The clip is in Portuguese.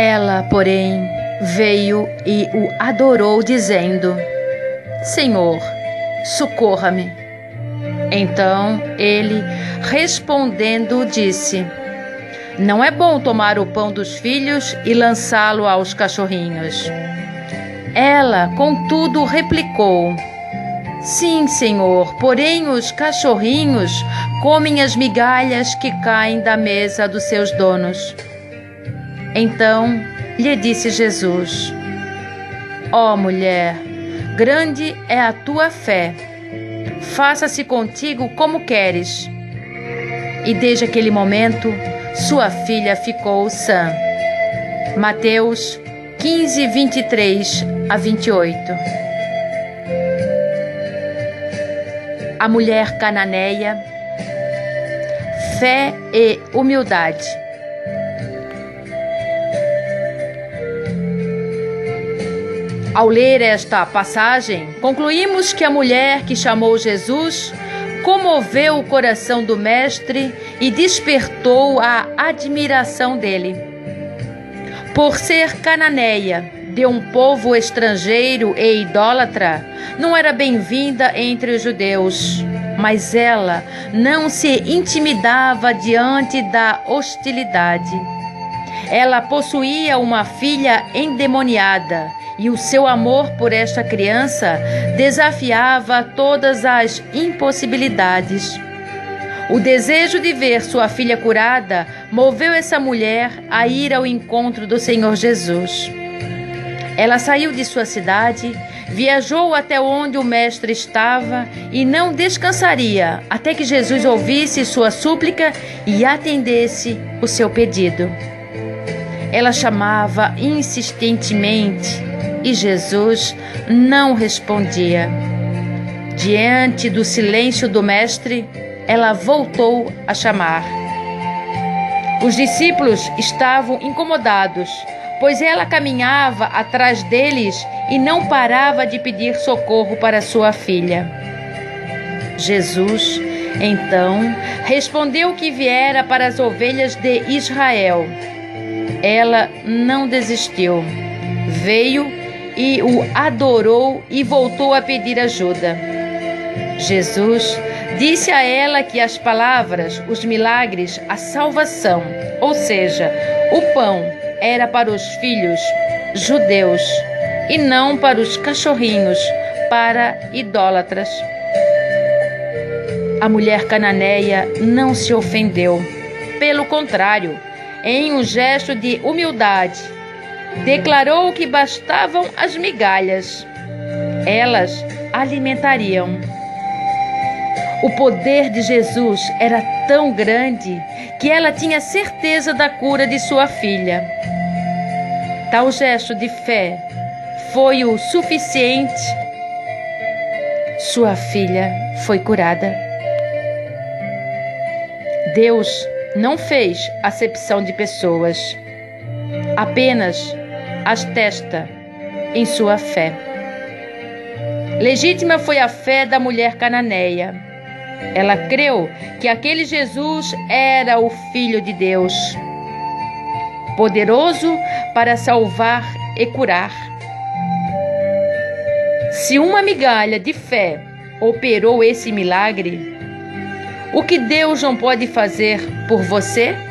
Ela, porém, veio e o adorou, dizendo: Senhor, socorra-me. Então ele, respondendo, disse: Não é bom tomar o pão dos filhos e lançá-lo aos cachorrinhos. Ela, contudo, replicou: Sim, senhor, porém os cachorrinhos comem as migalhas que caem da mesa dos seus donos. Então lhe disse Jesus: Ó oh, mulher, grande é a tua fé, faça-se contigo como queres. E desde aquele momento, sua filha ficou sã. Mateus 15, 23 a 28. A mulher cananeia, fé e humildade. Ao ler esta passagem, concluímos que a mulher que chamou Jesus comoveu o coração do Mestre e despertou a admiração dele. Por ser cananeia, de um povo estrangeiro e idólatra, não era bem-vinda entre os judeus, mas ela não se intimidava diante da hostilidade. Ela possuía uma filha endemoniada e o seu amor por esta criança desafiava todas as impossibilidades. O desejo de ver sua filha curada moveu essa mulher a ir ao encontro do Senhor Jesus. Ela saiu de sua cidade, viajou até onde o Mestre estava e não descansaria até que Jesus ouvisse sua súplica e atendesse o seu pedido. Ela chamava insistentemente e Jesus não respondia. Diante do silêncio do Mestre, ela voltou a chamar. Os discípulos estavam incomodados, pois ela caminhava atrás deles e não parava de pedir socorro para sua filha. Jesus, então, respondeu que viera para as ovelhas de Israel. Ela não desistiu. Veio e o adorou e voltou a pedir ajuda. Jesus disse a ela que as palavras, os milagres, a salvação, ou seja, o pão, era para os filhos judeus e não para os cachorrinhos, para idólatras. A mulher cananeia não se ofendeu. Pelo contrário, em um gesto de humildade, declarou que bastavam as migalhas. Elas alimentariam. O poder de Jesus era tão grande que ela tinha certeza da cura de sua filha. Tal gesto de fé foi o suficiente. Sua filha foi curada. Deus não fez acepção de pessoas, apenas as testa em sua fé. Legítima foi a fé da mulher cananeia. Ela creu que aquele Jesus era o Filho de Deus, poderoso para salvar e curar. Se uma migalha de fé operou esse milagre, o que Deus não pode fazer por você?